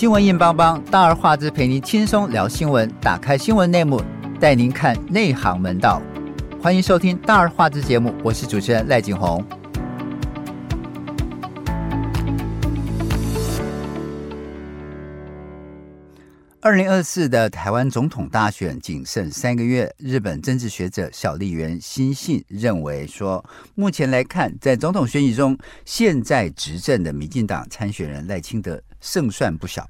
新闻硬邦邦，大而化之陪您轻松聊新闻，打开新闻内幕，带您看内行门道。欢迎收听大而化之节目，我是主持人赖景红。二零二四的台湾总统大选仅剩三个月，日本政治学者小笠原新信认为说，目前来看，在总统选举中，现在执政的民进党参选人赖清德胜算不小。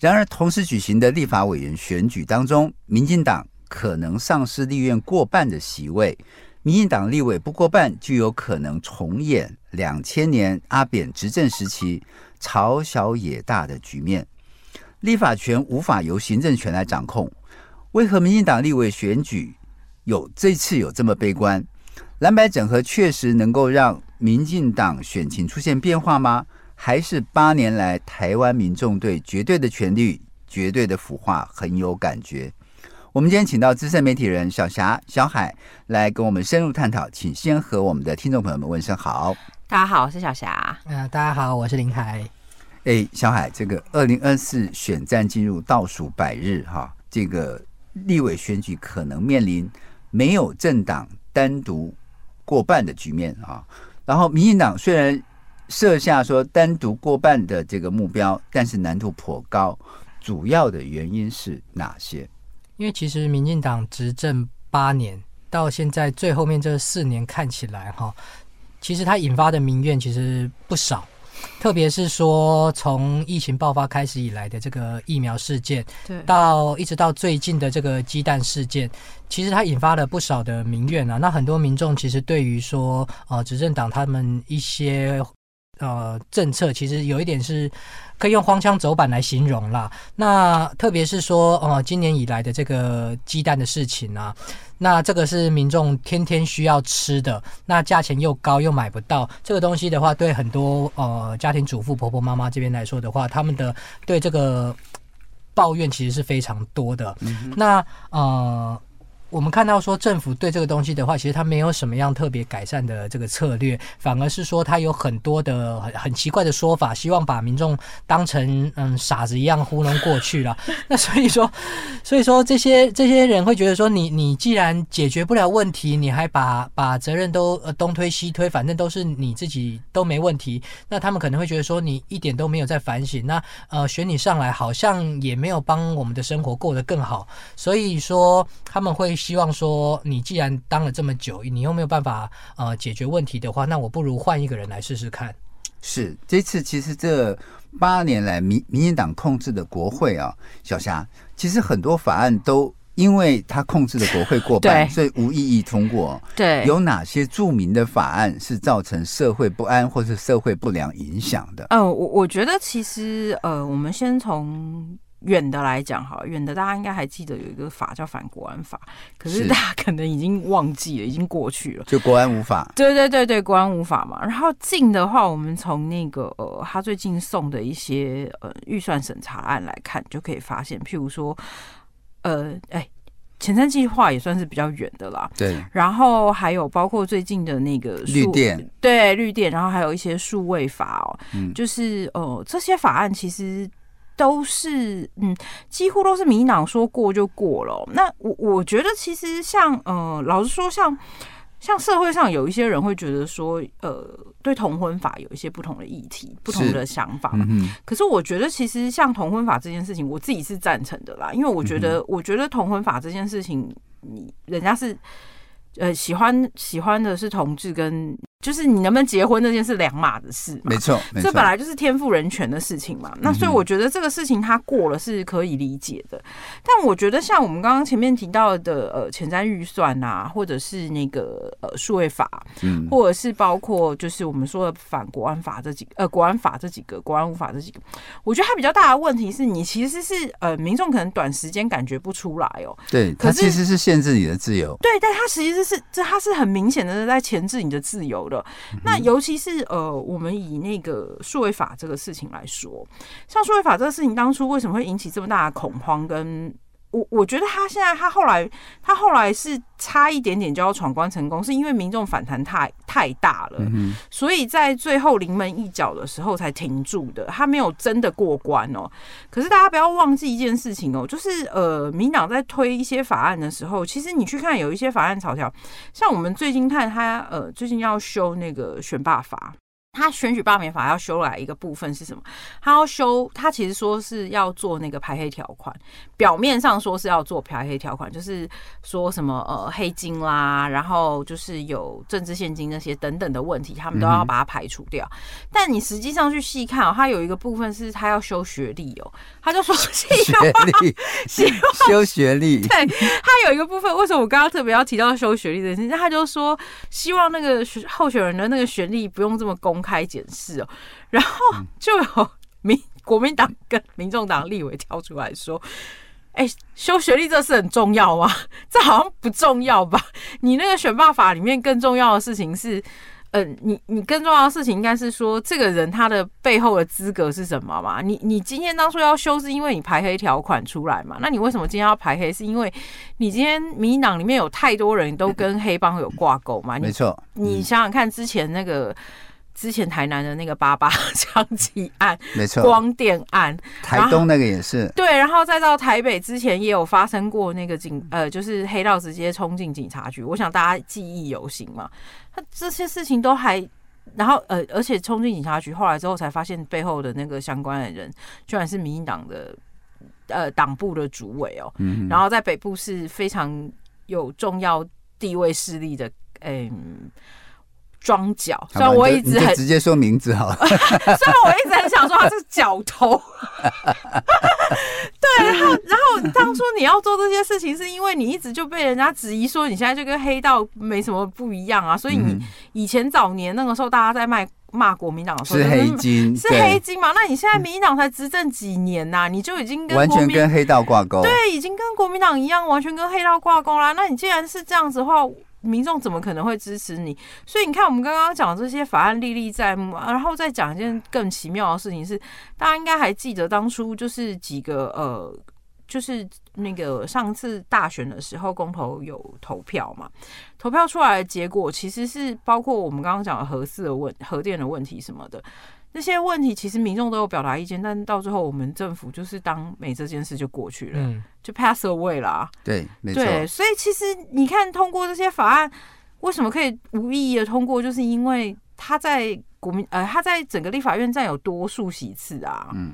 然而，同时举行的立法委员选举当中，民进党可能丧失立院过半的席位，民进党立委不过半，就有可能重演两千年阿扁执政时期朝小野大的局面。立法权无法由行政权来掌控，为何民进党立委选举有这次有这么悲观？蓝白整合确实能够让民进党选情出现变化吗？还是八年来台湾民众对绝对的权力、绝对的腐化很有感觉？我们今天请到资深媒体人小霞、小海来跟我们深入探讨，请先和我们的听众朋友们问声好。大家好，我是小霞。嗯、呃，大家好，我是林海。哎，小海，这个二零二四选战进入倒数百日哈，这个立委选举可能面临没有政党单独过半的局面啊。然后，民进党虽然设下说单独过半的这个目标，但是难度颇高。主要的原因是哪些？因为其实民进党执政八年，到现在最后面这四年看起来哈，其实它引发的民怨其实不少。特别是说，从疫情爆发开始以来的这个疫苗事件，对，到一直到最近的这个鸡蛋事件，其实它引发了不少的民怨啊。那很多民众其实对于说，呃，执政党他们一些呃政策，其实有一点是。可以用荒腔走板来形容啦。那特别是说，呃，今年以来的这个鸡蛋的事情啊，那这个是民众天天需要吃的，那价钱又高又买不到，这个东西的话，对很多呃家庭主妇、婆婆妈妈这边来说的话，他们的对这个抱怨其实是非常多的。嗯、那呃。我们看到说，政府对这个东西的话，其实它没有什么样特别改善的这个策略，反而是说它有很多的很很奇怪的说法，希望把民众当成嗯傻子一样糊弄过去了。那所以说，所以说这些这些人会觉得说你，你你既然解决不了问题，你还把把责任都呃东推西推，反正都是你自己都没问题，那他们可能会觉得说你一点都没有在反省。那呃选你上来好像也没有帮我们的生活过得更好，所以说他们会。希望说，你既然当了这么久，你又没有办法呃解决问题的话，那我不如换一个人来试试看。是这次其实这八年来民民进党控制的国会啊，小霞，其实很多法案都因为他控制的国会过半，所以无异议通过。对，有哪些著名的法案是造成社会不安或是社会不良影响的？呃，我我觉得其实呃，我们先从。远的来讲，哈，远的大家应该还记得有一个法叫反国安法，可是大家可能已经忘记了，已经过去了。就国安无法，对对对对，国安无法嘛。然后近的话，我们从那个呃，他最近送的一些呃预算审查案来看，就可以发现，譬如说，呃，哎，前瞻计划也算是比较远的啦。对。然后还有包括最近的那个绿电，对绿电，然后还有一些数位法哦，嗯，就是呃这些法案其实。都是嗯，几乎都是民进党说过就过了。那我我觉得其实像呃，老实说，像像社会上有一些人会觉得说，呃，对同婚法有一些不同的议题、不同的想法。嗯。可是我觉得其实像同婚法这件事情，我自己是赞成的啦，因为我觉得、嗯、我觉得同婚法这件事情，你人家是呃喜欢喜欢的是同志跟。就是你能不能结婚这件事两码的事，没错，这本来就是天赋人权的事情嘛。那所以我觉得这个事情它过了是可以理解的。但我觉得像我们刚刚前面提到的，呃，前瞻预算啊，或者是那个呃数位法，嗯，或者是包括就是我们说的反国安法这几个呃国安法这几个国安无法这几个，我觉得它比较大的问题是你其实是呃民众可能短时间感觉不出来哦。对，可它其实是限制你的自由。对，但它实际是这它是很明显的在钳制你的自由。那尤其是呃，我们以那个数位法这个事情来说，像数位法这个事情当初为什么会引起这么大的恐慌跟误我我觉得他现在他后来他后来是差一点点就要闯关成功，是因为民众反弹太太大了，嗯、所以在最后临门一脚的时候才停住的，他没有真的过关哦。可是大家不要忘记一件事情哦，就是呃，民党在推一些法案的时候，其实你去看有一些法案草条，像我们最近看他呃，最近要修那个选罢法。他选举罢免法要修来一个部分是什么？他要修，他其实说是要做那个排黑条款，表面上说是要做排黑条款，就是说什么呃黑金啦，然后就是有政治现金那些等等的问题，他们都要把它排除掉。嗯、但你实际上去细看哦，他有一个部分是他要修学历哦，他就说 学历，修学历，对，他有一个部分，为什么我刚刚特别要提到修学历这件事情？他就说希望那个候选人的那个学历不用这么公开。开检视哦，然后就有民国民党跟民众党立委跳出来说：“哎，修学历这事很重要吗？这好像不重要吧？你那个选罢法里面更重要的事情是，嗯、呃，你你更重要的事情应该是说，这个人他的背后的资格是什么嘛？你你今天当初要修，是因为你排黑条款出来嘛？那你为什么今天要排黑？是因为你今天民进党里面有太多人都跟黑帮有挂钩嘛？没错，你想想看，之前那个。”之前台南的那个八八 枪击案，没错，光电案，台东那个也是对，然后再到台北之前也有发生过那个警呃，就是黑道直接冲进警察局，我想大家记忆犹新嘛。他这些事情都还，然后呃，而且冲进警察局，后来之后才发现背后的那个相关的人，居然是民进党的呃党部的主委哦，嗯，然后在北部是非常有重要地位势力的，嗯。桩脚，虽然我一直很直接说名字好了，虽然我一直很想说他是脚头，对，然后然后当初你要做这些事情，是因为你一直就被人家质疑说你现在就跟黑道没什么不一样啊，所以你以前早年那个时候大家在卖骂国民党的时候是黑金，是黑金嘛？那你现在民进党才执政几年呐、啊，你就已经跟完全跟黑道挂钩，对，已经跟国民党一样，完全跟黑道挂钩啦。那你既然是这样子的话，民众怎么可能会支持你？所以你看，我们刚刚讲这些法案历历在目，然后再讲一件更奇妙的事情是，大家应该还记得当初就是几个呃，就是那个上次大选的时候，公投有投票嘛？投票出来的结果其实是包括我们刚刚讲的核四的问、核电的问题什么的。那些问题其实民众都有表达意见，但到最后我们政府就是当没这件事就过去了，嗯、就 pass away 啦。对，没错。对，所以其实你看，通过这些法案，为什么可以无意义的通过？就是因为他在国民呃，他在整个立法院占有多数席次啊。嗯。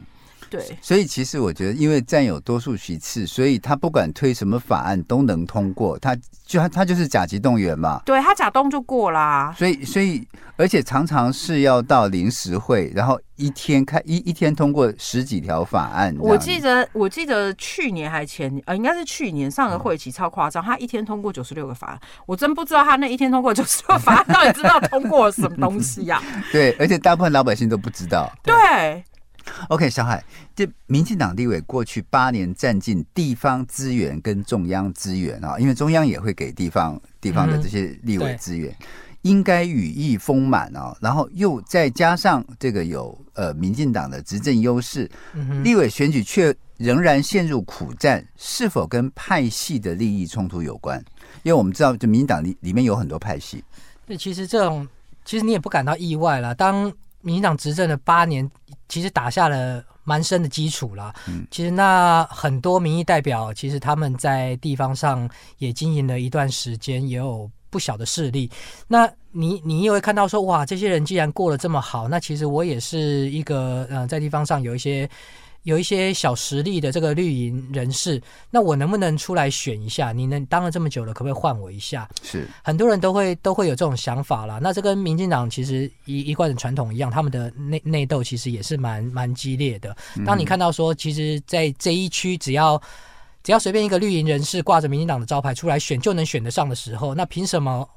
对，所以其实我觉得，因为占有多数席次，所以他不管推什么法案都能通过。他就他他就是甲级动员嘛，对他假动就过啦。所以所以而且常常是要到临时会，然后一天开一一天通过十几条法案。我记得我记得去年还前呃，应该是去年上个会期超夸张，他一天通过九十六个法案，我真不知道他那一天通过九十六个法案到底知道通过了什么东西呀、啊？对，而且大部分老百姓都不知道。对。对 OK，小海，这民进党立委过去八年占尽地方资源跟中央资源啊，因为中央也会给地方地方的这些立委资源，嗯、应该羽翼丰满啊。然后又再加上这个有呃民进党的执政优势，立委选举却仍然陷入苦战，是否跟派系的利益冲突有关？因为我们知道，这民进党里里面有很多派系。对，其实这种其实你也不感到意外了。当民进党执政的八年，其实打下了蛮深的基础了。嗯，其实那很多民意代表，其实他们在地方上也经营了一段时间，也有不小的势力。那你你也会看到说，哇，这些人既然过得这么好，那其实我也是一个呃，在地方上有一些。有一些小实力的这个绿营人士，那我能不能出来选一下？你能当了这么久了，可不可以换我一下？是很多人都会都会有这种想法啦。那这跟民进党其实一一贯的传统一样，他们的内内斗其实也是蛮蛮激烈的。当你看到说，其实，在这一区，只要只要随便一个绿营人士挂着民进党的招牌出来选，就能选得上的时候，那凭什么？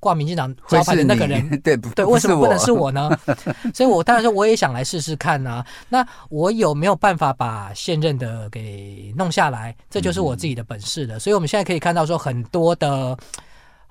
挂民进党招牌的那个人，对对，为什么不能是我呢？所以，我当然说我也想来试试看啊。那我有没有办法把现任的给弄下来？这就是我自己的本事了。所以，我们现在可以看到说，很多的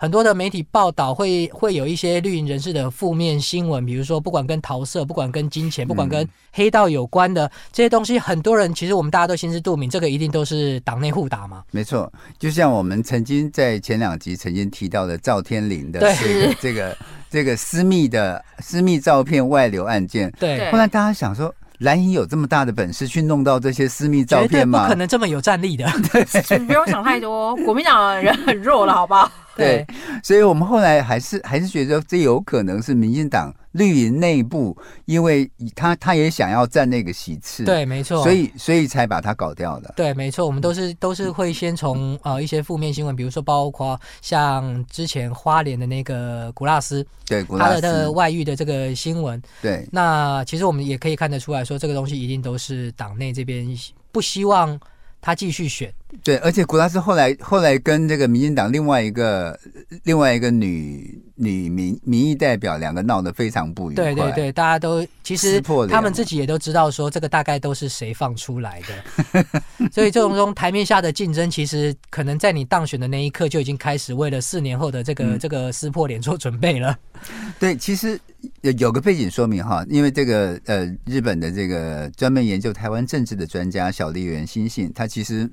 很多的媒体报道会会有一些绿营人士的负面新闻，比如说不管跟桃色，不管跟金钱，不管跟黑道有关的这些东西，很多人其实我们大家都心知肚明，这个一定都是党内互打嘛。没错，就像我们曾经在前两集曾经提到的赵天麟的这个 这个这个私密的私密照片外流案件，对，后来大家想说。蓝营有这么大的本事去弄到这些私密照片吗？不可能这么有战力的。对，不用想太多。国民党人很弱了，好不好？对，所以我们后来还是还是觉得这有可能是民进党绿营内部，因为他他也想要占那个席次，对，没错，所以所以才把他搞掉的。对，没错，我们都是都是会先从呃一些负面新闻，比如说包括像之前花莲的那个古拉斯，对，古拉斯他的，的外遇的这个新闻，对，那其实我们也可以看得出来说，这个东西一定都是党内这边不希望。他继续选，对，而且古拉斯后来后来跟这个民进党另外一个另外一个女女民民意代表两个闹得非常不愉快。对对对，大家都其实他们自己也都知道说这个大概都是谁放出来的，所以这种中台面下的竞争，其实可能在你当选的那一刻就已经开始为了四年后的这个、嗯、这个撕破脸做准备了。对，其实。有有个背景说明哈，因为这个呃，日本的这个专门研究台湾政治的专家小笠原新信，他其实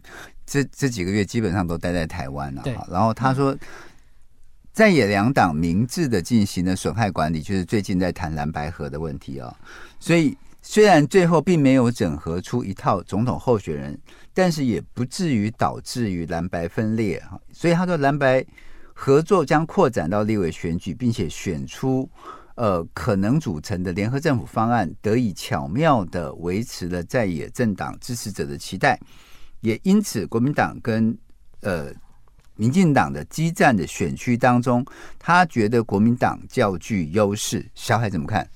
这这几个月基本上都待在台湾了。对。然后他说，在野两党明智的进行了损害管理，就是最近在谈蓝白合的问题啊。所以虽然最后并没有整合出一套总统候选人，但是也不至于导致于蓝白分裂哈。所以他说，蓝白合作将扩展到立委选举，并且选出。呃，可能组成的联合政府方案得以巧妙地维持了在野政党支持者的期待，也因此国民党跟呃民进党的激战的选区当中，他觉得国民党较具优势。小海怎么看？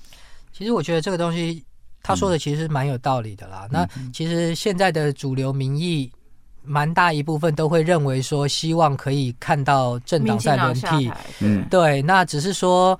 其实我觉得这个东西他说的其实蛮有道理的啦。嗯、那其实现在的主流民意，蛮大一部分都会认为说，希望可以看到政党在轮替。嗯，对，那只是说。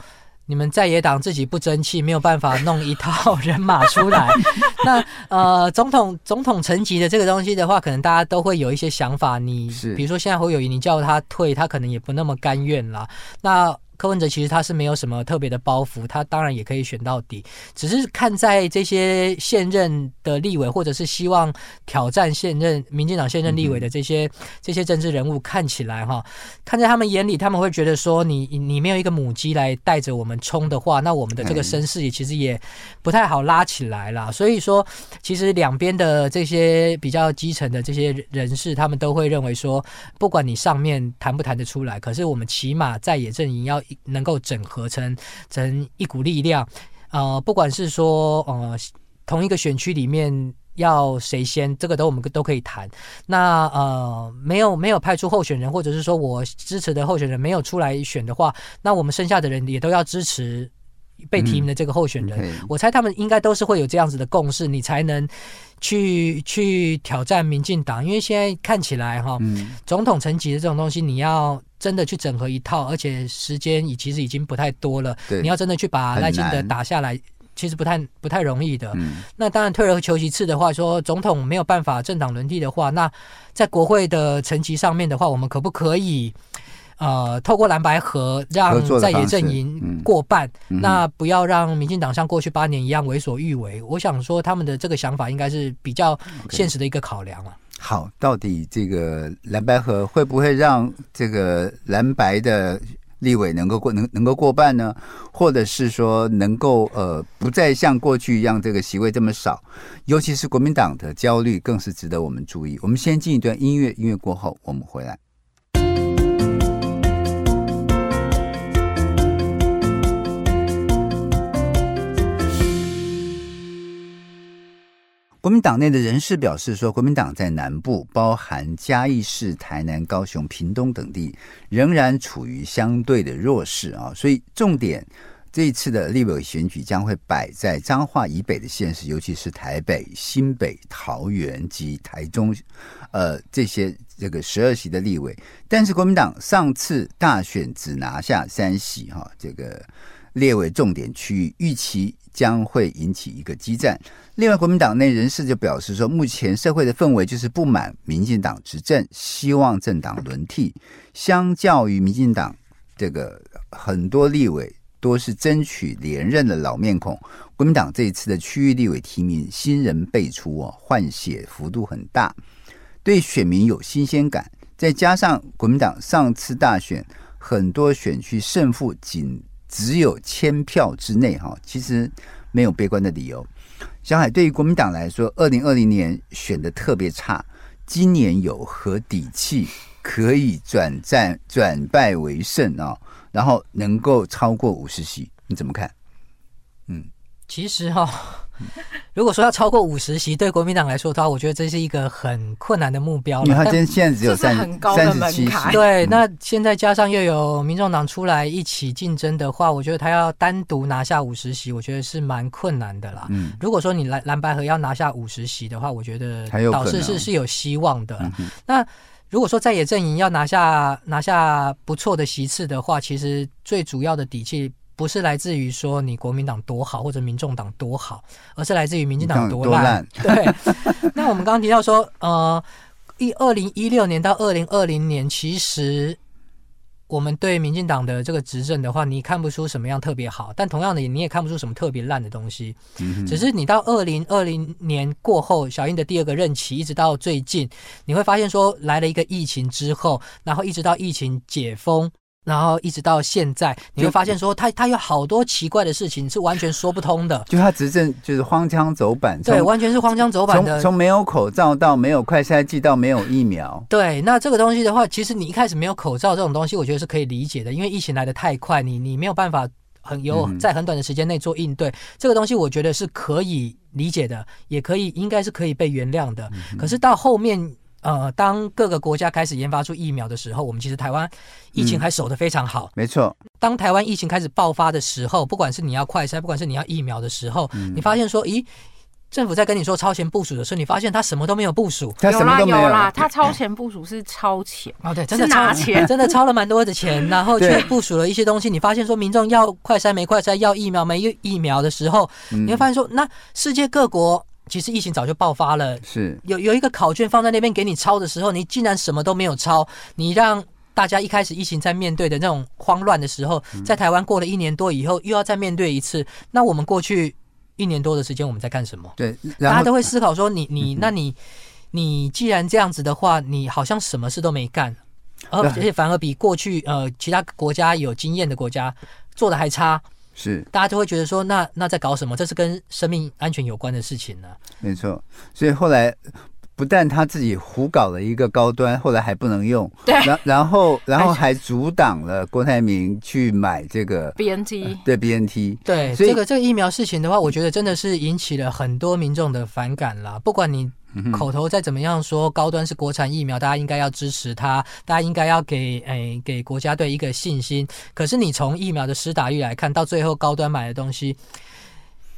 你们在野党自己不争气，没有办法弄一套人马出来。那呃，总统总统层级的这个东西的话，可能大家都会有一些想法。你比如说现在侯友谊，你叫他退，他可能也不那么甘愿啦。那柯文哲其实他是没有什么特别的包袱，他当然也可以选到底，只是看在这些现任的立委，或者是希望挑战现任民进党现任立委的这些、嗯、这些政治人物，看起来哈，看在他们眼里，他们会觉得说你，你你没有一个母鸡来带着我们冲的话，那我们的这个声势也其实也不太好拉起来啦。所以说，其实两边的这些比较基层的这些人士，他们都会认为说，不管你上面谈不谈得出来，可是我们起码在野阵营要。能够整合成成一股力量，呃，不管是说呃同一个选区里面要谁先，这个都我们都可以谈。那呃没有没有派出候选人，或者是说我支持的候选人没有出来选的话，那我们剩下的人也都要支持被提名的这个候选人。嗯 okay. 我猜他们应该都是会有这样子的共识，你才能去去挑战民进党。因为现在看起来哈，嗯、总统层级的这种东西，你要。真的去整合一套，而且时间已其实已经不太多了。对，你要真的去把赖清德打下来，其实不太不太容易的。嗯，那当然退而求其次的话，说总统没有办法政党轮替的话，那在国会的层级上面的话，我们可不可以呃透过蓝白合让在野阵营过半？嗯、那不要让民进党像过去八年一样为所欲为。我想说，他们的这个想法应该是比较现实的一个考量啊。好，到底这个蓝白合会不会让这个蓝白的立委能够过能能够过半呢？或者是说能够呃不再像过去一样这个席位这么少？尤其是国民党的焦虑更是值得我们注意。我们先进一段音乐，音乐过后我们回来。国民党内的人士表示说，国民党在南部，包含嘉义市、台南、高雄、屏东等地，仍然处于相对的弱势啊。所以，重点这一次的立委选举将会摆在彰化以北的县市，尤其是台北、新北、桃园及台中，呃，这些这个十二席的立委。但是，国民党上次大选只拿下三席，哈，这个列为重点区域，预期将会引起一个激战。另外，国民党内人士就表示说，目前社会的氛围就是不满民进党执政，希望政党轮替。相较于民进党这个很多立委都是争取连任的老面孔。国民党这一次的区域立委提名新人辈出哦，换血幅度很大，对选民有新鲜感。再加上国民党上次大选很多选区胜负仅只有千票之内哈，其实没有悲观的理由。小海，对于国民党来说，二零二零年选的特别差，今年有何底气？可以转战转败为胜啊，然后能够超过五十席，你怎么看？嗯，其实哈、如果说要超过五十席，对国民党来说的话，我觉得这是一个很困难的目标。因为他今天现在只有三很高的门槛。对，那现在加上又有民众党出来一起竞争的话，我觉得他要单独拿下五十席，我觉得是蛮困难的啦。嗯，如果说你蓝蓝白合要拿下五十席的话，我觉得倒是是是有希望的。嗯、那如果说在野阵营要拿下拿下不错的席次的话，其实最主要的底气不是来自于说你国民党多好或者民众党多好，而是来自于民进党多烂。对。那我们刚刚提到说，呃，一二零一六年到二零二零年，其实。我们对民进党的这个执政的话，你看不出什么样特别好，但同样的，你也看不出什么特别烂的东西。只是你到二零二零年过后，小英的第二个任期，一直到最近，你会发现说，来了一个疫情之后，然后一直到疫情解封。然后一直到现在，你会发现说他他有好多奇怪的事情是完全说不通的。就他执政就是荒腔走板，对，完全是荒腔走板的。从没有口罩到没有快筛剂到没有疫苗。对，那这个东西的话，其实你一开始没有口罩这种东西，我觉得是可以理解的，因为疫情来的太快，你你没有办法很有在很短的时间内做应对。嗯、这个东西我觉得是可以理解的，也可以应该是可以被原谅的。嗯、可是到后面。呃，当各个国家开始研发出疫苗的时候，我们其实台湾疫情还守得非常好。嗯、没错，当台湾疫情开始爆发的时候，不管是你要快筛，不管是你要疫苗的时候，嗯、你发现说，咦，政府在跟你说超前部署的时候，你发现他什么都没有部署。他什么都没有，有啦，有啦，他超前部署是超前哦，对，真的超拿钱，真的超了蛮多的钱，然后却部署了一些东西。你发现说，民众要快筛没快筛，要疫苗没疫苗的时候，嗯、你会发现说，那世界各国。其实疫情早就爆发了，是有有一个考卷放在那边给你抄的时候，你竟然什么都没有抄，你让大家一开始疫情在面对的那种慌乱的时候，在台湾过了一年多以后，又要再面对一次。那我们过去一年多的时间，我们在干什么？对，大家都会思考说你，你你，那你你既然这样子的话，你好像什么事都没干，而且反而比过去呃其他国家有经验的国家做的还差。是，大家就会觉得说，那那在搞什么？这是跟生命安全有关的事情呢、啊？没错，所以后来不但他自己胡搞了一个高端，后来还不能用，对，然然后 然后还阻挡了郭台铭去买这个 BNT，、呃、对 BNT，对，所以这个这个疫苗事情的话，我觉得真的是引起了很多民众的反感啦。不管你。口头再怎么样说，高端是国产疫苗，大家应该要支持它，大家应该要给诶、哎、给国家队一个信心。可是你从疫苗的施打率来看，到最后高端买的东西，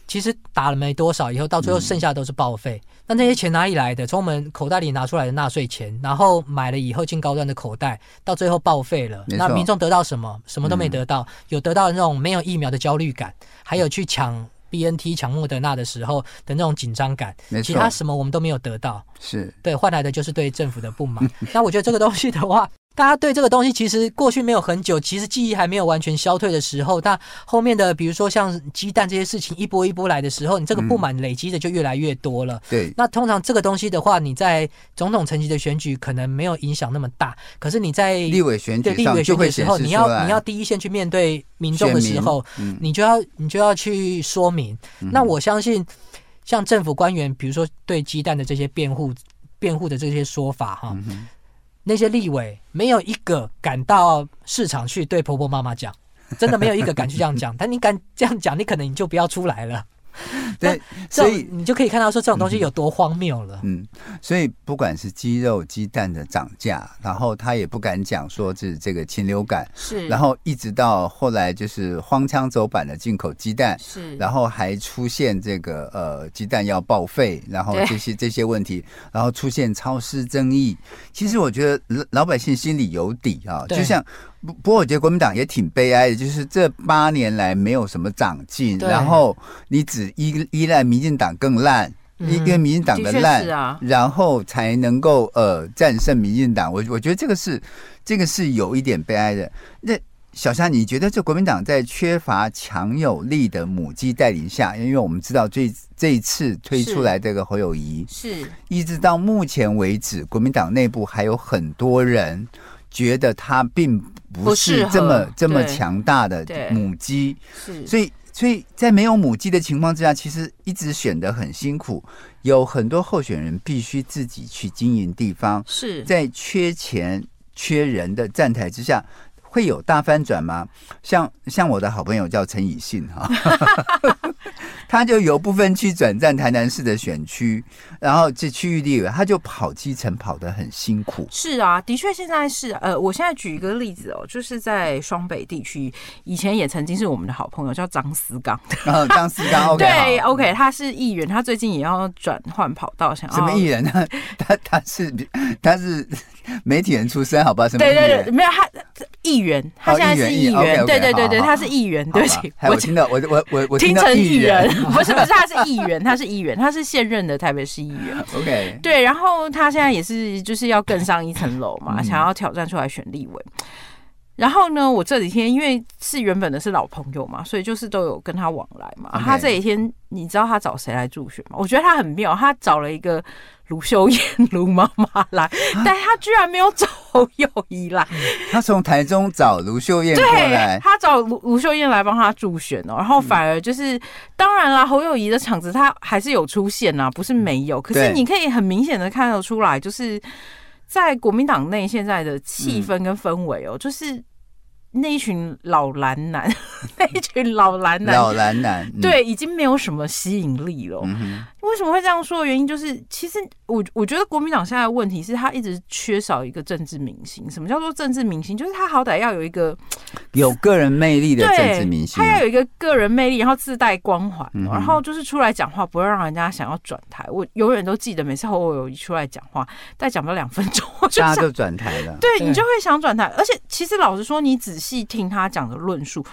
其实打了没多少，以后到最后剩下的都是报废。那那些钱哪里来的？从我们口袋里拿出来的纳税钱，然后买了以后进高端的口袋，到最后报废了。那民众得到什么？什么都没得到，有得到那种没有疫苗的焦虑感，还有去抢。B N T 抢莫德纳的时候的那种紧张感，其他什么我们都没有得到，是对，换来的就是对政府的不满。那我觉得这个东西的话。大家对这个东西其实过去没有很久，其实记忆还没有完全消退的时候，但后面的比如说像鸡蛋这些事情一波一波来的时候，你这个不满累积的就越来越多了。对，那通常这个东西的话，你在总统层级的选举可能没有影响那么大，可是你在立委选举立委选举的时候，你要你要第一线去面对民众的时候，你就要你就要去说明。那我相信，像政府官员，比如说对鸡蛋的这些辩护辩护的这些说法，哈。那些立委没有一个敢到市场去对婆婆妈妈讲，真的没有一个敢去这样讲。但你敢这样讲，你可能你就不要出来了。对，所以你就可以看到说这种东西有多荒谬了。嗯，所以不管是鸡肉、鸡蛋的涨价，然后他也不敢讲说是这个禽流感，是，然后一直到后来就是荒腔走板的进口鸡蛋，是，然后还出现这个呃鸡蛋要报废，然后这些这些问题，然后出现超市争议。其实我觉得老老百姓心里有底啊，就像。不不过，我觉得国民党也挺悲哀的，就是这八年来没有什么长进，然后你只依依赖民进党更烂，因、嗯、因为民进党的烂，然后才能够呃战胜民进党。我我觉得这个是这个是有一点悲哀的。那小夏，你觉得这国民党在缺乏强有力的母鸡带领下，因为我们知道这这一次推出来这个侯友宜，是一直到目前为止，国民党内部还有很多人觉得他并不是这么这么强大的母鸡，是，所以所以在没有母鸡的情况之下，其实一直选得很辛苦，有很多候选人必须自己去经营地方，是。在缺钱缺人的站台之下。会有大翻转吗？像像我的好朋友叫陈以信哈，他就由不分区转战台南市的选区，然后这区域立委他就跑基层跑得很辛苦。是啊，的确现在是呃，我现在举一个例子哦，就是在双北地区，以前也曾经是我们的好朋友叫张思刚的，张思刚 OK 对 OK，他是议员，他最近也要转换跑道，想要什么艺人呢？他他是他是媒体人出身，好吧？什么？对对对，没有他。议员，他现在是议员，对对对对，他是议员。对不起，我听到我我我我听成议员，不是不是，他是议员，他是议员，他是现任的台北市议员。OK，对，然后他现在也是就是要更上一层楼嘛，想要挑战出来选立委。然后呢，我这几天因为是原本的是老朋友嘛，所以就是都有跟他往来嘛。他这几天，你知道他找谁来助选吗？我觉得他很妙，他找了一个卢秀燕卢妈妈来，但他居然没有找侯友宜来。他从台中找卢秀燕过来，他找卢卢秀燕来帮他助选哦。然后反而就是，当然啦，侯友宜的场子他还是有出现呐，不是没有。可是你可以很明显的看得出来，就是。在国民党内现在的气氛跟氛围哦，就是那一群老蓝男，那一群老蓝男，老蓝男，对，已经没有什么吸引力了。为什么会这样说的原因就是，其实我我觉得国民党现在的问题是他一直缺少一个政治明星。什么叫做政治明星？就是他好歹要有一个 有个人魅力的政治明星，他要有一个个人魅力，然后自带光环，然后就是出来讲话不会让人家想要转台。我永远都记得，每次侯友宜出来讲话，再讲不了两分钟，我就大家就转台了。对，你就会想转台。而且其实老实说，你仔细听他讲的论述，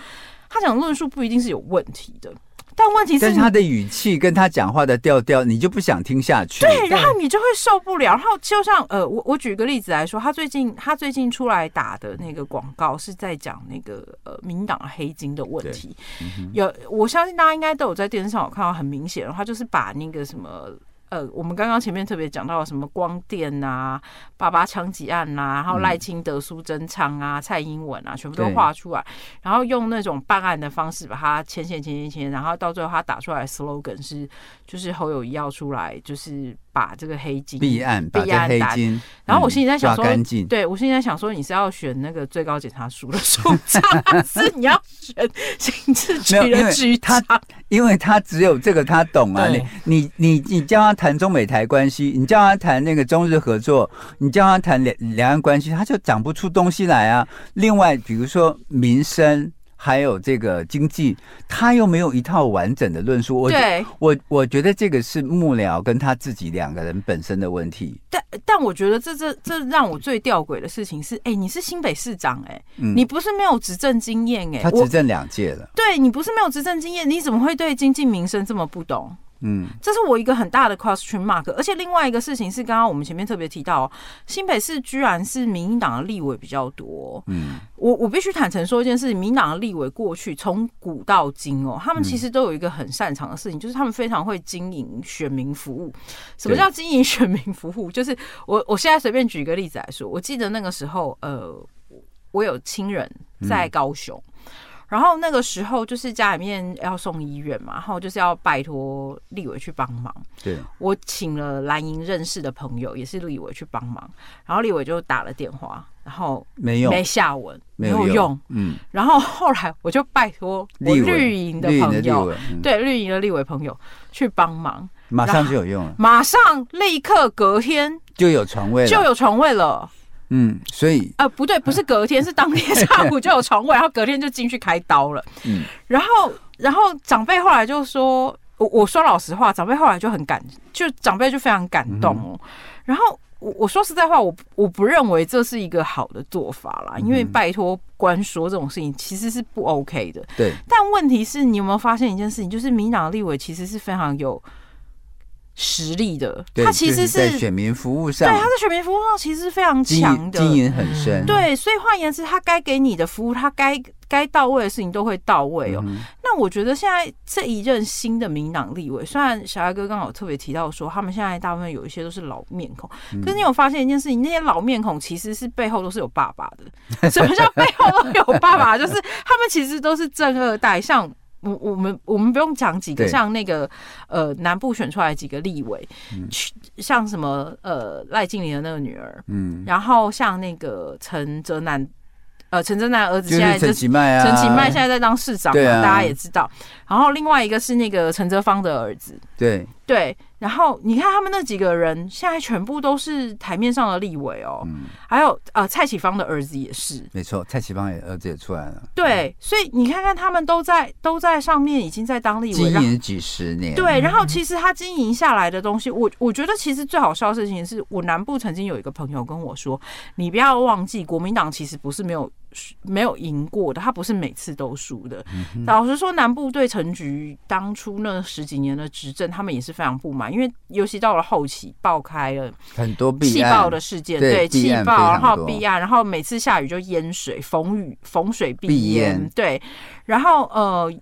他讲的论述不一定是有问题的。但问题是，但是他的语气跟他讲话的调调，你就不想听下去。对，然后你就会受不了。然后就像呃，我我举个例子来说，他最近他最近出来打的那个广告是在讲那个呃民党黑金的问题。嗯、有，我相信大家应该都有在电视上有看到很明显的话，就是把那个什么。呃，我们刚刚前面特别讲到什么光电啊、八八枪击案啊，然后赖清德、苏贞昌啊、蔡英文啊，全部都画出来，然后用那种办案的方式把它牵线、牵线、牵，然后到最后他打出来的 slogan 是，就是侯友谊要出来，就是。把这个黑金弊案，把这黑金，然后我心里在想说，对我心里在想说，你是要选那个最高检察署的署长，还是你要选刑事局的局长？他因为他只有这个他懂啊，你你你你叫他谈中美台关系，你叫他谈那个中日合作，你叫他谈两两岸关系，他就讲不出东西来啊。另外，比如说民生。还有这个经济，他又没有一套完整的论述。我对我我觉得这个是幕僚跟他自己两个人本身的问题。但但我觉得这这这让我最吊诡的事情是，哎，你是新北市长，哎，你不是没有执政经验，哎，他执政两届了。对，你不是没有执政经验，你怎么会对经济民生这么不懂？嗯，这是我一个很大的 question mark。而且另外一个事情是，刚刚我们前面特别提到，新北市居然是民进党的立委比较多。嗯，我我必须坦诚说一件事，民进党的立委过去从古到今哦，他们其实都有一个很擅长的事情，就是他们非常会经营选民服务。什么叫经营选民服务？就是我我现在随便举一个例子来说，我记得那个时候，呃，我有亲人在高雄。然后那个时候就是家里面要送医院嘛，然后就是要拜托立委去帮忙。对，我请了蓝营认识的朋友，也是立委去帮忙。然后立委就打了电话，然后没有没下文，没有用。嗯。然后后来我就拜托我绿营的朋友，对绿营的立委朋友去帮忙，马上就有用了。马上立刻隔天就有床位了，就有床位了。嗯，所以呃，不对，不是隔天，是当天下午就有床位，然后隔天就进去开刀了。嗯，然后，然后长辈后来就说，我我说老实话，长辈后来就很感，就长辈就非常感动哦。嗯、然后我我说实在话，我我不认为这是一个好的做法啦，因为拜托官说这种事情其实是不 OK 的。对，但问题是你有没有发现一件事情，就是民党立委其实是非常有。实力的，他其实是，是在选民服务上，对，他在选民服务上其实是非常强的，经营很深。对，所以换言之，他该给你的服务，他该该到位的事情都会到位哦。嗯、那我觉得现在这一任新的民党立委，虽然小艾哥刚好特别提到说，他们现在大部分有一些都是老面孔，嗯、可是你有发现一件事情，那些老面孔其实是背后都是有爸爸的。什么叫背后都有爸爸？就是他们其实都是正二代，像。我我们我们不用讲几个，像那个呃南部选出来几个立委，嗯、像什么呃赖静玲的那个女儿，嗯，然后像那个陈泽南，呃陈泽南儿子现在陈启迈啊，陈其迈现在在当市长嘛，啊、大家也知道。然后另外一个是那个陈泽芳的儿子，对对。然后你看他们那几个人，现在全部都是台面上的立委哦。嗯。还有呃，蔡启芳的儿子也是。没错，蔡启芳也儿子也出来了。对，所以你看看他们都在都在上面，已经在当立委经营几十年。对，然后其实他经营下来的东西，我我觉得其实最好笑的事情是，我南部曾经有一个朋友跟我说，你不要忘记，国民党其实不是没有没有赢过的，他不是每次都输的。嗯、老实说，南部对陈局当初那十几年的执政，他们也是非常不满，因为尤其到。到了后期爆开了很多气爆的事件，对气爆，然后弊案，然后每次下雨就淹水，逢雨逢水必淹，对，然后呃。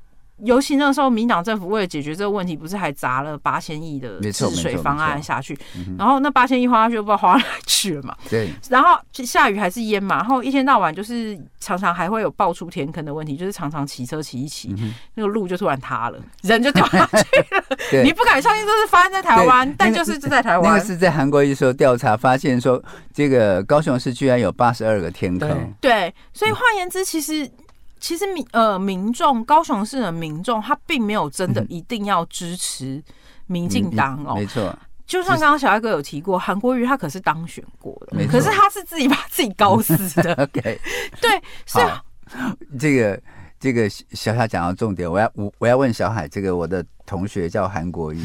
尤其那个时候，民党政府为了解决这个问题，不是还砸了八千亿的治水方案下去？然后那八千亿花下去，不知道花哪去了嘛？对。然后下雨还是淹嘛？然后一天到晚就是常常还会有爆出天坑的问题，就是常常骑车骑一骑，那个路就突然塌了，人就掉下 去了。你不敢相信这是发生在台湾，但就是就在台湾。那个是在韩国一时候调查发现说，这个高雄市居然有八十二个天坑。对，所以换言之，其实。其实民呃民众高雄市的民众，他并没有真的一定要支持民进党哦，没错。就像刚刚小艾哥有提过，韩国瑜他可是当选过的，可是他是自己把自己搞死的。OK，对，是这个。这个小小讲到重点，我要我我要问小海，这个我的同学叫韩国瑜，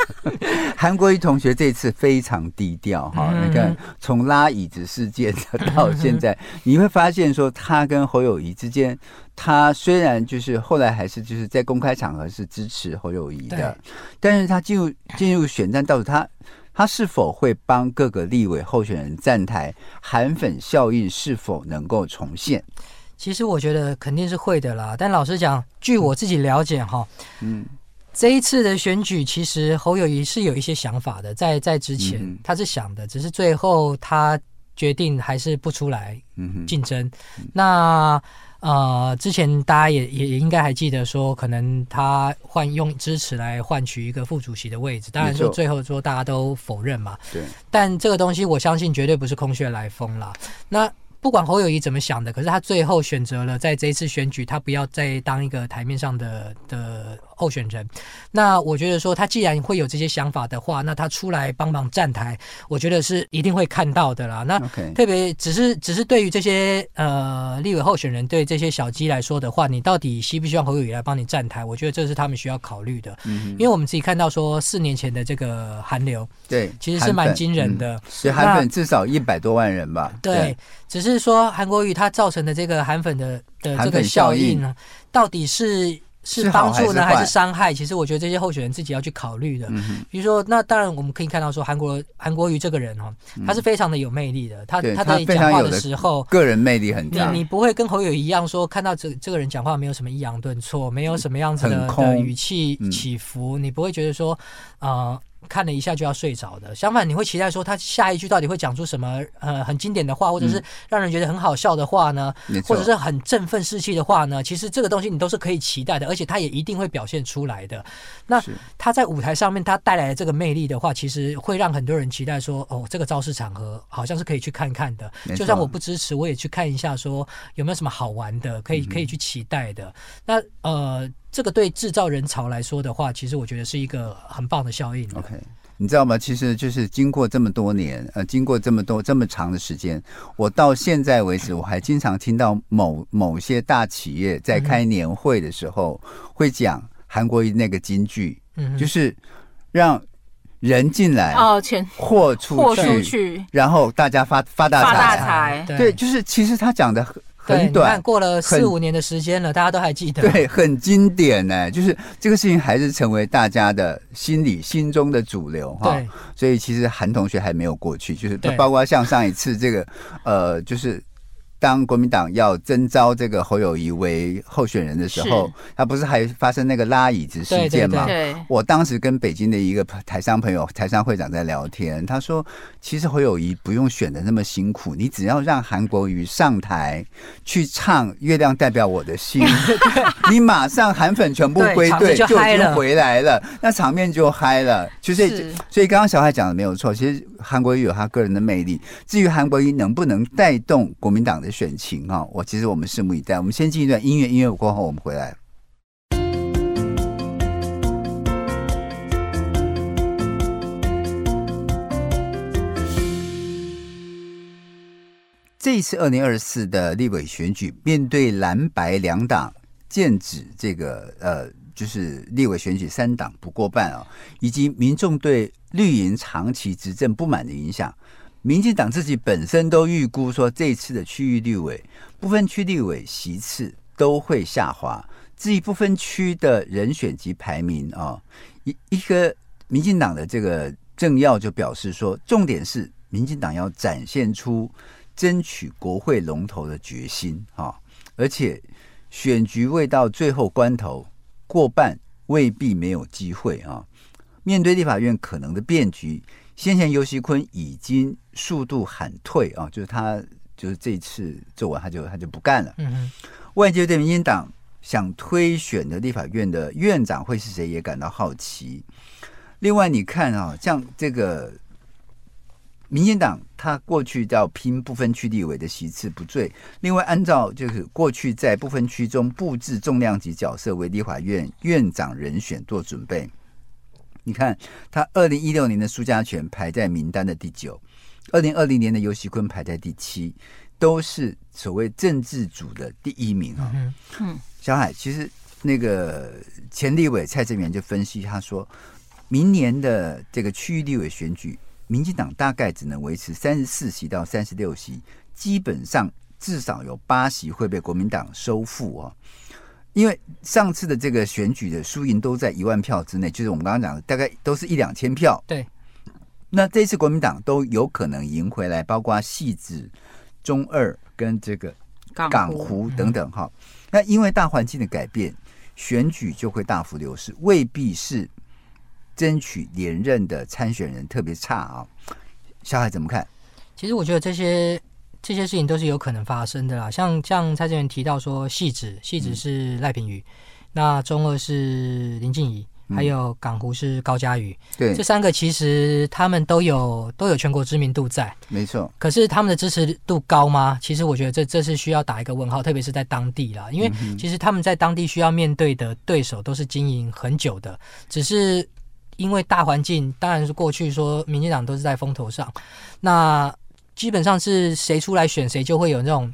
韩国瑜同学这次非常低调哈，你看从拉椅子事件到现在，你会发现说他跟侯友谊之间，他虽然就是后来还是就是在公开场合是支持侯友谊的，但是他进入进入选战，到底他他是否会帮各个立委候选人站台，韩粉效应是否能够重现？其实我觉得肯定是会的啦，但老实讲，据我自己了解哈，嗯，这一次的选举其实侯友谊是有一些想法的，在在之前他是想的，只是最后他决定还是不出来竞争。那呃，之前大家也也应该还记得说，可能他换用支持来换取一个副主席的位置，当然说最后说大家都否认嘛，对。但这个东西我相信绝对不是空穴来风啦。那不管侯友谊怎么想的，可是他最后选择了在这一次选举，他不要再当一个台面上的的候选人。那我觉得说，他既然会有这些想法的话，那他出来帮忙站台，我觉得是一定会看到的啦。那特别只是只是对于这些呃立委候选人，对这些小鸡来说的话，你到底希不希望侯友谊来帮你站台？我觉得这是他们需要考虑的。嗯，因为我们自己看到说，四年前的这个韩流，对，其实是蛮惊人的。所以韩粉至少一百多万人吧？对。只是说韩国瑜他造成的这个韩粉的的这个效应呢，到底是是帮助呢还是伤害？其实我觉得这些候选人自己要去考虑的。比如说，那当然我们可以看到说韩国韩国瑜这个人哈，他是非常的有魅力的。他他在讲话的时候，个人魅力很大。你你不会跟侯友一样说，看到这这个人讲话没有什么抑扬顿挫，没有什么样子的的语气起伏，你不会觉得说啊。看了一下就要睡着的，相反你会期待说他下一句到底会讲出什么呃很经典的话，或者是让人觉得很好笑的话呢？嗯、或者是很振奋士气的话呢？其实这个东西你都是可以期待的，而且他也一定会表现出来的。那他在舞台上面他带来的这个魅力的话，其实会让很多人期待说哦，这个招式场合好像是可以去看看的。就算我不支持，我也去看一下，说有没有什么好玩的，可以可以去期待的。那呃。这个对制造人潮来说的话，其实我觉得是一个很棒的效应。OK，你知道吗？其实就是经过这么多年，呃，经过这么多这么长的时间，我到现在为止，我还经常听到某某些大企业在开年会的时候，会讲韩国瑜那个金句，嗯，就是让人进来哦，钱货出去，货出去，然后大家发发大财，发大财。对，就是其实他讲的很很短，过了四五年的时间了，大家都还记得。对，很经典呢。就是这个事情还是成为大家的心里心中的主流哈。所以其实韩同学还没有过去，就是包括像上一次这个呃，就是。当国民党要征召这个侯友谊为候选人的时候，他不是还发生那个拉椅子事件吗？对，我当时跟北京的一个台商朋友、台商会长在聊天，他说：“其实侯友宜不用选的那么辛苦，你只要让韩国瑜上台去唱《月亮代表我的心》，你马上韩粉全部归队，就已经回来了，那场面就嗨了。就是，所以刚刚小海讲的没有错，其实韩国瑜有他个人的魅力。至于韩国瑜能不能带动国民党的？选情啊，我其实我们拭目以待。我们先进一段音乐，音乐过后我们回来。这一次二零二四的立委选举，面对蓝白两党剑指这个呃，就是立委选举三党不过半啊，以及民众对绿营长期执政不满的影响。民进党自己本身都预估说，这次的区域立委不分区立委席次都会下滑。至于不分区的人选及排名啊，一一个民进党的这个政要就表示说，重点是民进党要展现出争取国会龙头的决心啊，而且选举未到最后关头，过半未必没有机会啊。面对立法院可能的变局。先前尤熙坤已经速度喊退啊，就是他就是这次做完他就他就不干了。嗯，外界对民进党想推选的立法院的院长会是谁也感到好奇。另外，你看啊，像这个民进党，他过去要拼不分区立委的席次不对。另外，按照就是过去在不分区中布置重量级角色为立法院院长人选做准备。你看，他二零一六年的苏家全排在名单的第九，二零二零年的尤熙坤排在第七，都是所谓政治组的第一名啊。嗯，小海，其实那个前立委蔡正元就分析，他说明年的这个区域立委选举，民进党大概只能维持三十四席到三十六席，基本上至少有八席会被国民党收复哦。因为上次的这个选举的输赢都在一万票之内，就是我们刚刚讲的，大概都是一两千票。对，那这次国民党都有可能赢回来，包括汐止、中二跟这个港湖等等哈。那因为大环境的改变，选举就会大幅流失，未必是争取连任的参选人特别差啊。小海怎么看？其实我觉得这些。这些事情都是有可能发生的啦，像像蔡正元提到说，汐止汐止是赖品妤，嗯、那中二是林静仪，嗯、还有港湖是高嘉瑜，对，这三个其实他们都有都有全国知名度在，没错。可是他们的支持度高吗？其实我觉得这这是需要打一个问号，特别是在当地啦，因为其实他们在当地需要面对的对手都是经营很久的，只是因为大环境，当然是过去说民进党都是在风头上，那。基本上是谁出来选谁就会有那种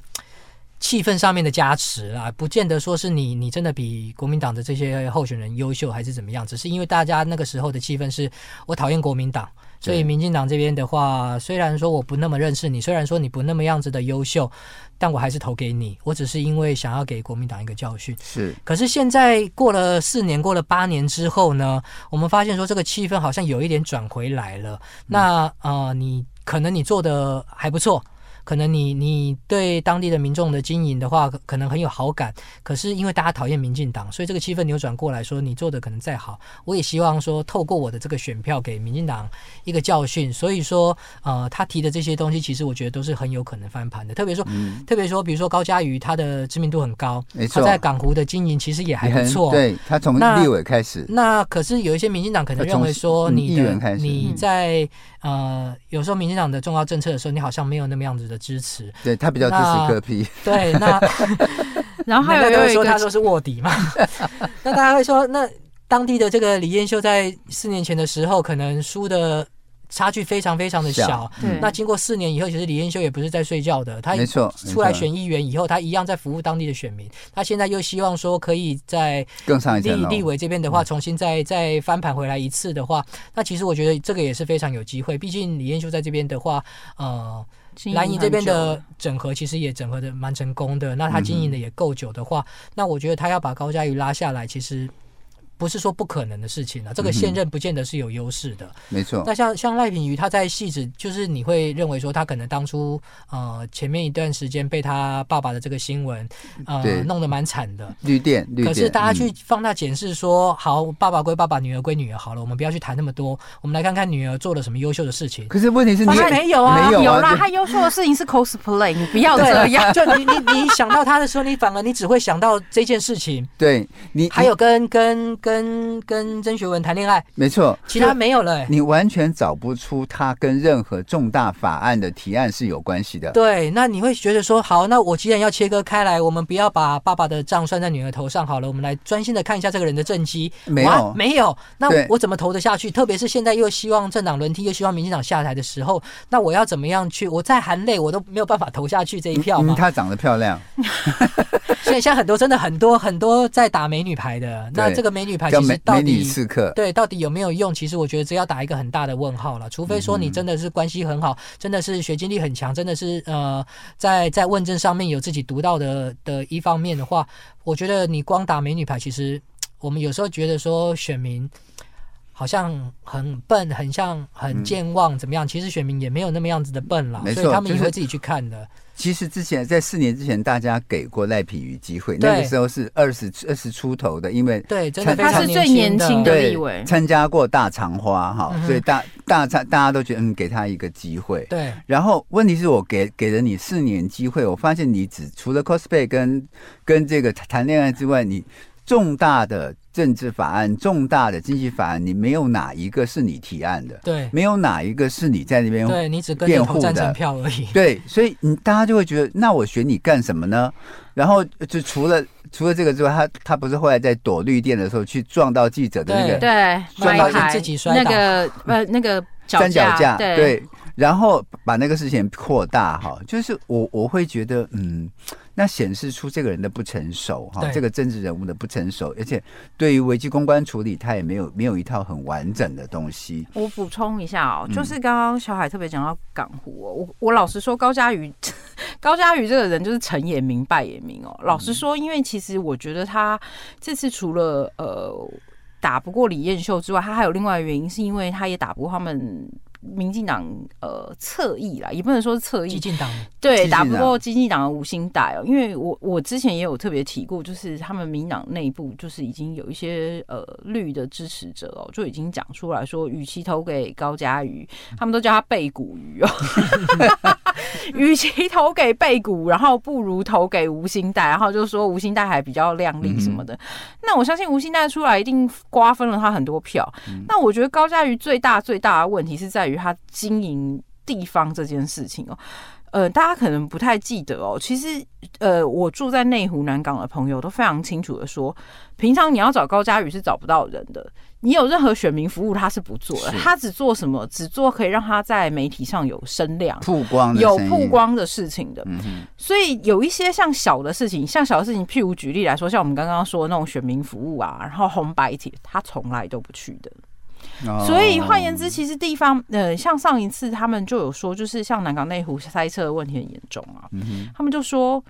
气氛上面的加持啊，不见得说是你你真的比国民党的这些候选人优秀还是怎么样，只是因为大家那个时候的气氛是我讨厌国民党，所以民进党这边的话，虽然说我不那么认识你，虽然说你不那么样子的优秀，但我还是投给你，我只是因为想要给国民党一个教训。是，可是现在过了四年，过了八年之后呢，我们发现说这个气氛好像有一点转回来了。那呃，你。可能你做的还不错。可能你你对当地的民众的经营的话，可能很有好感。可是因为大家讨厌民进党，所以这个气氛扭转过来说，你做的可能再好，我也希望说透过我的这个选票给民进党一个教训。所以说，呃，他提的这些东西，其实我觉得都是很有可能翻盘的。特别说，嗯、特别说，比如说高嘉瑜，他的知名度很高，他在港湖的经营其实也还不错。对，他从立委开始。那，那可是有一些民进党可能认为说，你的你在呃，有时候民进党的重要政策的时候，你好像没有那么样子的。支持，对他比较支持柯 P，对那，然后还有人说他说是卧底嘛，那大家会说，那当地的这个李彦秀在四年前的时候，可能输的差距非常非常的小，嗯、那经过四年以后，其实李彦秀也不是在睡觉的，他没错，出来选议员以后，他一样在服务当地的选民，他现在又希望说可以在更上一层楼，立委这边的话，重新再再翻盘回来一次的话，那其实我觉得这个也是非常有机会，毕竟李彦秀在这边的话，呃。蓝营这边的整合其实也整合的蛮成功的。那他经营的也够久的话，嗯、那我觉得他要把高嘉瑜拉下来，其实。不是说不可能的事情了，这个现任不见得是有优势的。没错。那像像赖品瑜，他在戏子，就是你会认为说他可能当初呃前面一段时间被他爸爸的这个新闻呃弄得蛮惨的。绿电，绿电。可是大家去放大检视说，好，爸爸归爸爸，女儿归女儿，好了，我们不要去谈那么多，我们来看看女儿做了什么优秀的事情。可是问题是你，他没有啊，没有啊，有啦，他优秀的事情是 cosplay，你不要这样。就你你你想到他的时候，你反而你只会想到这件事情。对你还有跟跟跟跟。跟曾学文谈恋爱，没错，其他没有了、欸。你完全找不出他跟任何重大法案的提案是有关系的。对，那你会觉得说，好，那我既然要切割开来，我们不要把爸爸的账算在女儿头上好了，我们来专心的看一下这个人的政绩。没有，没有，那我怎么投得下去？特别是现在又希望政党轮替，又希望民进党下台的时候，那我要怎么样去？我再含泪，我都没有办法投下去这一票嘛。她长得漂亮，所以现在很多真的很多很多在打美女牌的，那这个美女牌其实到底。刺客对，到底有没有用？其实我觉得这要打一个很大的问号了。除非说你真的是关系很好，真的是学经历很强，真的是呃，在在问政上面有自己独到的的一方面的话，我觉得你光打美女牌，其实我们有时候觉得说选民好像很笨，很像很健忘，怎么样？其实选民也没有那么样子的笨了，所以他们也会自己去看的。其实之前在四年之前，大家给过赖品妤机会，那个时候是二十二十出头的，因为对，真的他是最年轻的立委，参加过大长花哈，所以大大大大家都觉得嗯，给他一个机会。对，然后问题是我给给了你四年机会，我发现你只除了 cosplay 跟跟这个谈恋爱之外，你重大的。政治法案、重大的经济法案，你没有哪一个是你提案的？对，没有哪一个是你在那边对你只跟着投赞成票而已。对，所以你大家就会觉得，那我选你干什么呢？然后就除了除了这个之外，他他不是后来在躲绿电的时候去撞到记者的那个，对，撞到自己摔倒那个呃那个三脚架，对，对，然后把那个事情扩大哈，就是我我会觉得嗯。那显示出这个人的不成熟哈，这个政治人物的不成熟，而且对于危机公关处理，他也没有没有一套很完整的东西。我补充一下哦，就是刚刚小海特别讲到港湖哦，我我老实说，高嘉瑜 高嘉瑜这个人就是成也明败也明哦。老实说，因为其实我觉得他这次除了呃打不过李彦秀之外，他还有另外的原因，是因为他也打不过他们。民进党呃侧翼啦，也不能说是侧翼。激进党。对，打不过激进党的五星打哦，因为我我之前也有特别提过，就是他们民党内部就是已经有一些呃绿的支持者哦，就已经讲出来说，与其投给高嘉瑜，他们都叫他背骨鱼哦，与其投给背骨，然后不如投给吴兴代，然后就说吴兴代还比较亮丽什么的。嗯、那我相信吴兴代出来一定瓜分了他很多票。嗯、那我觉得高嘉瑜最大最大的问题是在于他经营地方这件事情哦，呃，大家可能不太记得哦。其实，呃，我住在内湖南港的朋友都非常清楚的说，平常你要找高嘉瑜是找不到人的。你有任何选民服务，他是不做的。他只做什么？只做可以让他在媒体上有声量、曝光、有曝光的事情的。所以有一些像小的事情，像小的事情，譬如举例来说，像我们刚刚说的那种选民服务啊，然后红白帖，他从来都不去的。所以换言之，其实地方呃，像上一次他们就有说，就是像南港内湖塞车的问题很严重啊。他们就说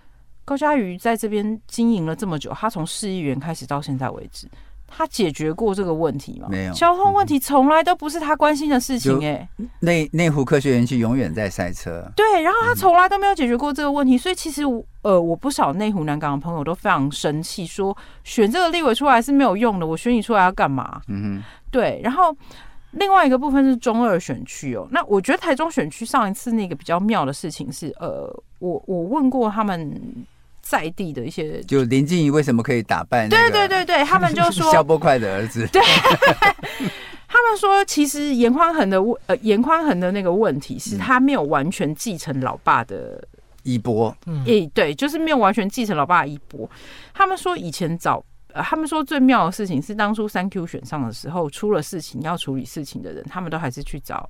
高嘉瑜在这边经营了这么久，他从市议员开始到现在为止，他解决过这个问题吗？没有，交通问题从来都不是他关心的事情。哎，内内湖科学园区永远在塞车。对，然后他从来都没有解决过这个问题，所以其实呃，我不少内湖南港的朋友都非常生气，说选这个立委出来是没有用的，我选你出来要干嘛？嗯哼。对，然后另外一个部分是中二选区哦。那我觉得台中选区上一次那个比较妙的事情是，呃，我我问过他们在地的一些，就林静怡为什么可以打败？对对对对，他们就说 萧波快的儿子。对，他们说其实严宽恒的问，呃，严宽恒的那个问题是他没有完全继承老爸的衣钵。嗯，诶，对，就是没有完全继承老爸的衣钵。他们说以前早。呃，他们说最妙的事情是，当初三 Q 选上的时候，出了事情要处理事情的人，他们都还是去找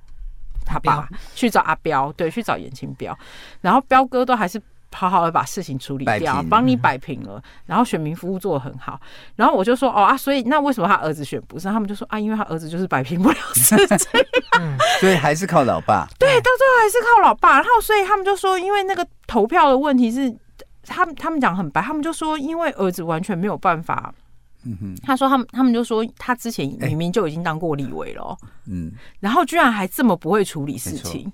他爸，去找阿彪，对，去找严清彪，然后彪哥都还是好好的把事情处理掉，帮你摆平了，然后选民服务做的很好。然后我就说哦啊，所以那为什么他儿子选不上？他们就说啊，因为他儿子就是摆平不了事情，所以还是靠老爸。对，到最后还是靠老爸。然后所以他们就说，因为那个投票的问题是，他们他们讲很白，他们就说因为儿子完全没有办法。嗯哼，他说他们他们就说他之前明明就已经当过立委了，嗯，然后居然还这么不会处理事情。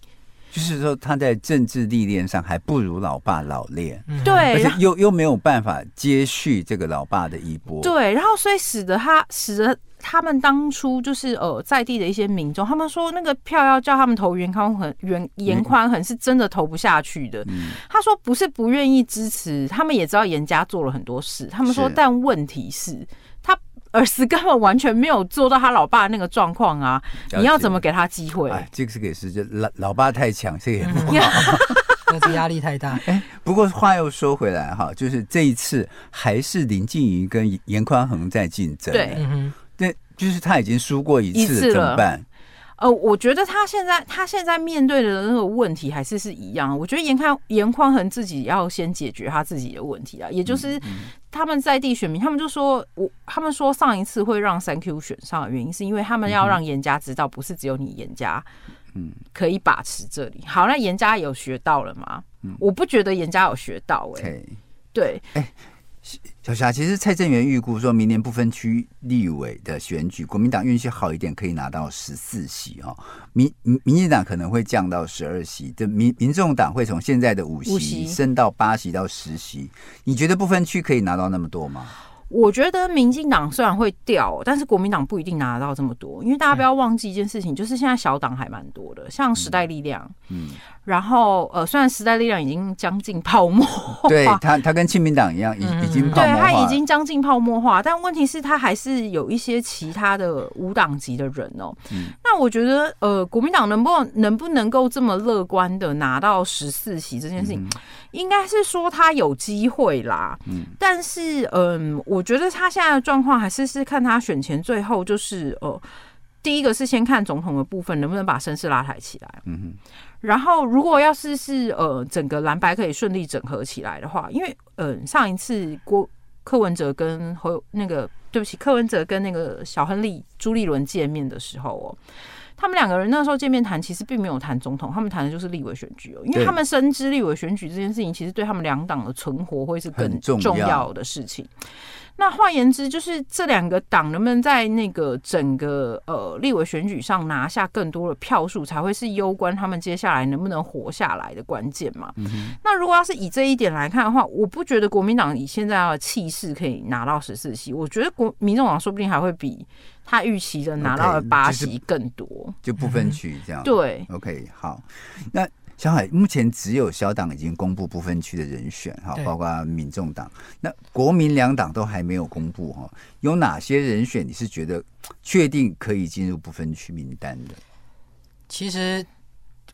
就是说他在政治历练上还不如老爸老练，对，而且又又没有办法接续这个老爸的衣钵，对，然后所以使得他使得他们当初就是呃在地的一些民众，他们说那个票要叫他们投袁康恒，袁严宽很是真的投不下去的。嗯、他说不是不愿意支持，他们也知道严家做了很多事，他们说但问题是。儿子根本完全没有做到他老爸那个状况啊！你要怎么给他机会？哎，这个是给是就老老爸太强，这个也不好，那是压力太大。哎，不过话又说回来哈，就是这一次还是林静怡跟严宽恒在竞争。对，对，就是他已经输过一次了，怎么办？呃，我觉得他现在他现在面对的那个问题还是是一样。我觉得严看严匡衡自己要先解决他自己的问题啊，也就是他们在地选民，他们就说我他们说上一次会让三 Q 选上的原因，是因为他们要让严家知道，不是只有你严家，嗯，可以把持这里。好，那严家有学到了吗？我不觉得严家有学到，哎，对，哎。小霞，其实蔡正元预估说，明年不分区立委的选举，国民党运气好一点，可以拿到十四席哦。民民民进党可能会降到十二席，这民民众党会从现在的五席升到八席到十席。你觉得不分区可以拿到那么多吗？我觉得民进党虽然会掉，但是国民党不一定拿得到这么多，因为大家不要忘记一件事情，就是现在小党还蛮多的，像时代力量，嗯。嗯然后，呃，虽然时代力量已经将近泡沫化，对他，他跟亲民党一样，已已经泡沫化，对他已经将近泡沫化，但问题是，他还是有一些其他的无党籍的人哦。嗯、那我觉得，呃，国民党能不能不能够这么乐观的拿到十四席这件事情，嗯、应该是说他有机会啦。嗯，但是，嗯、呃，我觉得他现在的状况还是是看他选前最后就是，呃，第一个是先看总统的部分能不能把声势拉抬起来。嗯哼。然后，如果要是是呃整个蓝白可以顺利整合起来的话，因为呃上一次郭柯文哲跟侯那个对不起柯文哲跟那个小亨利朱立伦见面的时候哦，他们两个人那时候见面谈，其实并没有谈总统，他们谈的就是立委选举哦，因为他们深知立委选举这件事情，其实对他们两党的存活会是更重要的事情。那换言之，就是这两个党能不能在那个整个呃立委选举上拿下更多的票数，才会是攸关他们接下来能不能活下来的关键嘛？嗯、那如果要是以这一点来看的话，我不觉得国民党以现在的气势可以拿到十四席，我觉得国民众党说不定还会比他预期的拿到了八席更多，okay, 就不分区这样。嗯、对，OK，好，那。小海目前只有小党已经公布不分区的人选哈，包括民众党，那国民两党都还没有公布哈。有哪些人选你是觉得确定可以进入不分区名单的？其实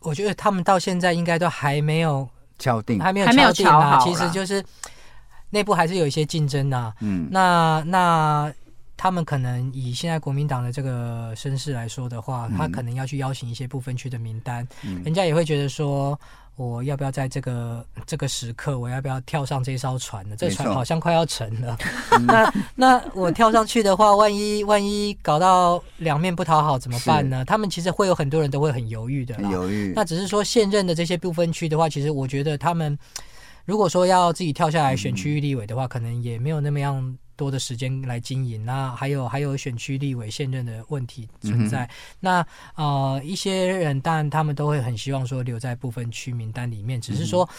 我觉得他们到现在应该都还没有敲定，还没有敲定啊。其实就是内部还是有一些竞争的。嗯，那那。他们可能以现在国民党的这个声势来说的话，他可能要去邀请一些不分区的名单，嗯、人家也会觉得说，我要不要在这个这个时刻，我要不要跳上这艘船呢？这船好像快要沉了。那那我跳上去的话，万一万一搞到两面不讨好怎么办呢？他们其实会有很多人都会很犹豫的，犹豫。那只是说现任的这些不分区的话，其实我觉得他们如果说要自己跳下来选区域立委的话，嗯、可能也没有那么样。多的时间来经营，那还有还有选区立委现任的问题存在。嗯、那呃，一些人当然他们都会很希望说留在部分区名单里面，只是说、嗯、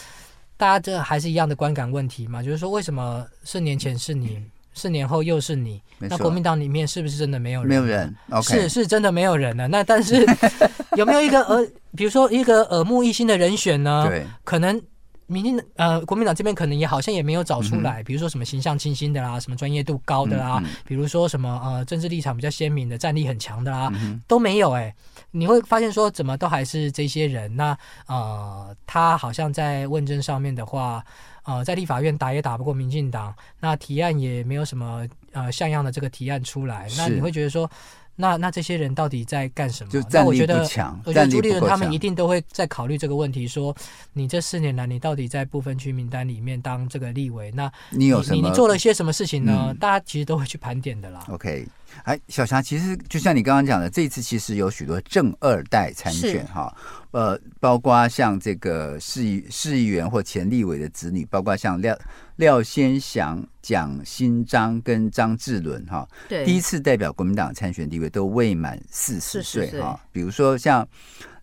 大家这还是一样的观感问题嘛，就是说为什么四年前是你，四年后又是你？那国民党里面是不是真的没有人？没有人，okay、是是真的没有人了。那但是 有没有一个耳，比如说一个耳目一新的人选呢？对，可能。民进呃，国民党这边可能也好像也没有找出来，比如说什么形象清新的啦，什么专业度高的啦，比如说什么呃政治立场比较鲜明的、战力很强的啦，都没有哎、欸。你会发现说怎么都还是这些人。那呃，他好像在问政上面的话，呃，在立法院打也打不过民进党，那提案也没有什么呃像样的这个提案出来。是那你会觉得说，那那这些人到底在干什么？就战力不强，我觉得朱立伦他们一定都会在考虑这个问题，说你这四年来，你到底在不分区名单里面当这个立委，那你有什么？你你做了些什么事情呢？嗯、大家其实都会去盘点的啦。OK，哎，小霞，其实就像你刚刚讲的，这一次其实有许多正二代参选哈，呃，包括像这个市议市议员或前立委的子女，包括像廖。廖先祥、蒋新章跟张志伦哈，第一次代表国民党参选地位都未满四十岁哈。比如说像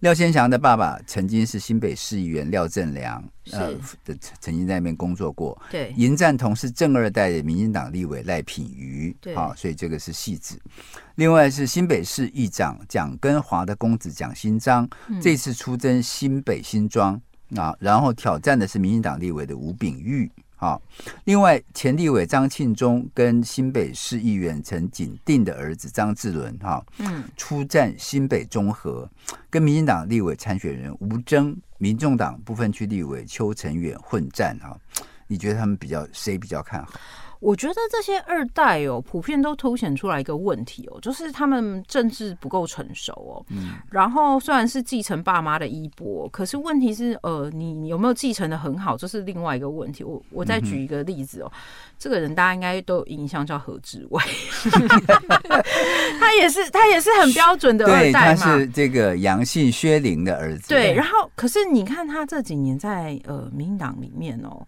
廖先祥的爸爸曾经是新北市议员廖振良，呃，的曾经在那边工作过。对，尹赞同是正二代的民进党立委赖品妤，对，好，所以这个是戏子。另外是新北市议长蒋根华的公子蒋新章，嗯、这次出征新北新庄啊，然后挑战的是民进党立委的吴秉彧。好，另外前立委张庆忠跟新北市议员陈景定的儿子张志伦，哈，嗯，出战新北中和，跟民进党立委参选人吴征、民众党部分区立委邱成远混战，哈，你觉得他们比较谁比较看好？我觉得这些二代哦，普遍都凸显出来一个问题哦，就是他们政治不够成熟哦。嗯。然后虽然是继承爸妈的衣钵，可是问题是，呃，你有没有继承的很好，这是另外一个问题。我我再举一个例子哦，嗯、这个人大家应该都有印象，叫何志伟。他也是他也是很标准的二代嘛。他是这个杨姓薛玲的儿子。对。然后，可是你看他这几年在呃民进党里面哦。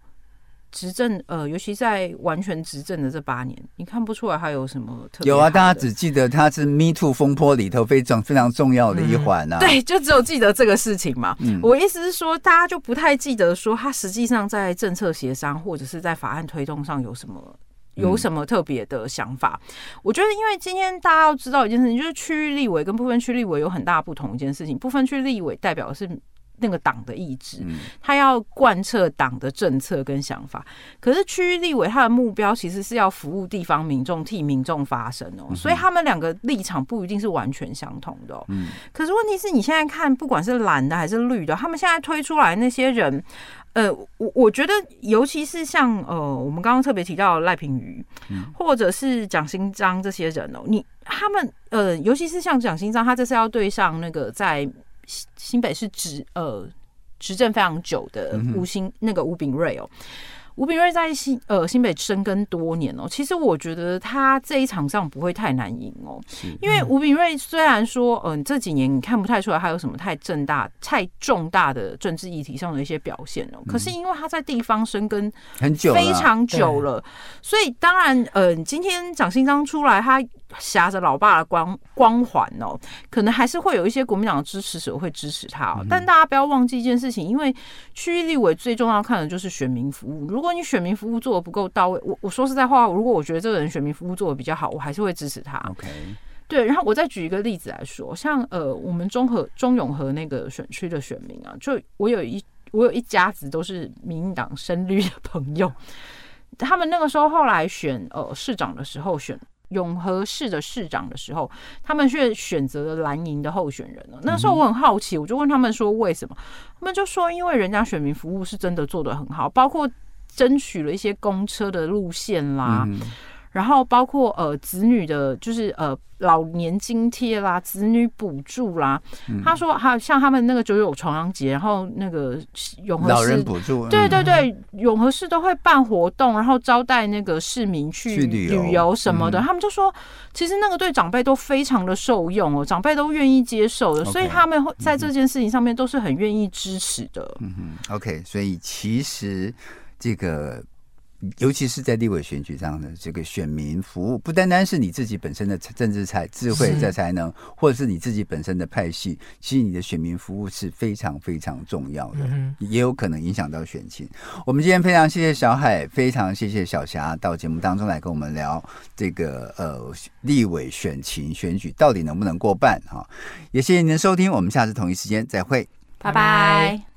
执政呃，尤其在完全执政的这八年，你看不出来他有什么特别。有啊，大家只记得他是 Me Too 风波里头非常非常重要的一环啊、嗯。对，就只有记得这个事情嘛。嗯、我意思是说，大家就不太记得说他实际上在政策协商或者是在法案推动上有什么有什么特别的想法。嗯、我觉得，因为今天大家要知道一件事情，就是区域立委跟部分区立委有很大不同一件事情。部分区立委代表的是。那个党的意志，他要贯彻党的政策跟想法。可是区域立委他的目标其实是要服务地方民众，替民众发声哦。所以他们两个立场不一定是完全相同的。嗯。可是问题是你现在看，不管是蓝的还是绿的，他们现在推出来那些人，呃，我我觉得，尤其是像呃，我们刚刚特别提到赖品妤，或者是蒋新章这些人哦，你他们呃，尤其是像蒋新章，他这次要对上那个在。新北是执呃执政非常久的吴兴、嗯、那个吴炳瑞哦，吴炳瑞在新呃新北深耕多年哦，其实我觉得他这一场上不会太难赢哦，因为吴炳瑞虽然说嗯、呃、这几年你看不太出来他有什么太正大太重大的政治议题上的一些表现哦，嗯、可是因为他在地方深耕很久非常久了，所以当然嗯、呃、今天蒋新章出来他。挟着老爸的光光环哦，可能还是会有一些国民党的支持者会支持他哦。嗯、但大家不要忘记一件事情，因为区域立委最重要看的就是选民服务。如果你选民服务做的不够到位，我我说实在话，如果我觉得这个人选民服务做的比较好，我还是会支持他。OK，对。然后我再举一个例子来说，像呃，我们中和中永和那个选区的选民啊，就我有一我有一家子都是民进党深绿的朋友，他们那个时候后来选呃市长的时候选。永和市的市长的时候，他们却选择了蓝营的候选人了。那时候我很好奇，我就问他们说为什么？他们就说因为人家选民服务是真的做得很好，包括争取了一些公车的路线啦。嗯然后包括呃子女的，就是呃老年津贴啦、子女补助啦。嗯、他说还有像他们那个九九重阳节，然后那个永和市老人补助，对对对，嗯、永和市都会办活动，然后招待那个市民去旅游什么的。他们就说，其实那个对长辈都非常的受用哦，长辈都愿意接受的，Okay, 所以他们会在这件事情上面都是很愿意支持的。嗯哼，OK，所以其实这个。尤其是在立委选举上的这个选民服务，不单单是你自己本身的政治才智慧、在才能，或者是你自己本身的派系，其实你的选民服务是非常非常重要的，也有可能影响到选情。我们今天非常谢谢小海，非常谢谢小霞到节目当中来跟我们聊这个呃立委选情选举到底能不能过半哈，也谢谢您的收听，我们下次同一时间再会，拜拜。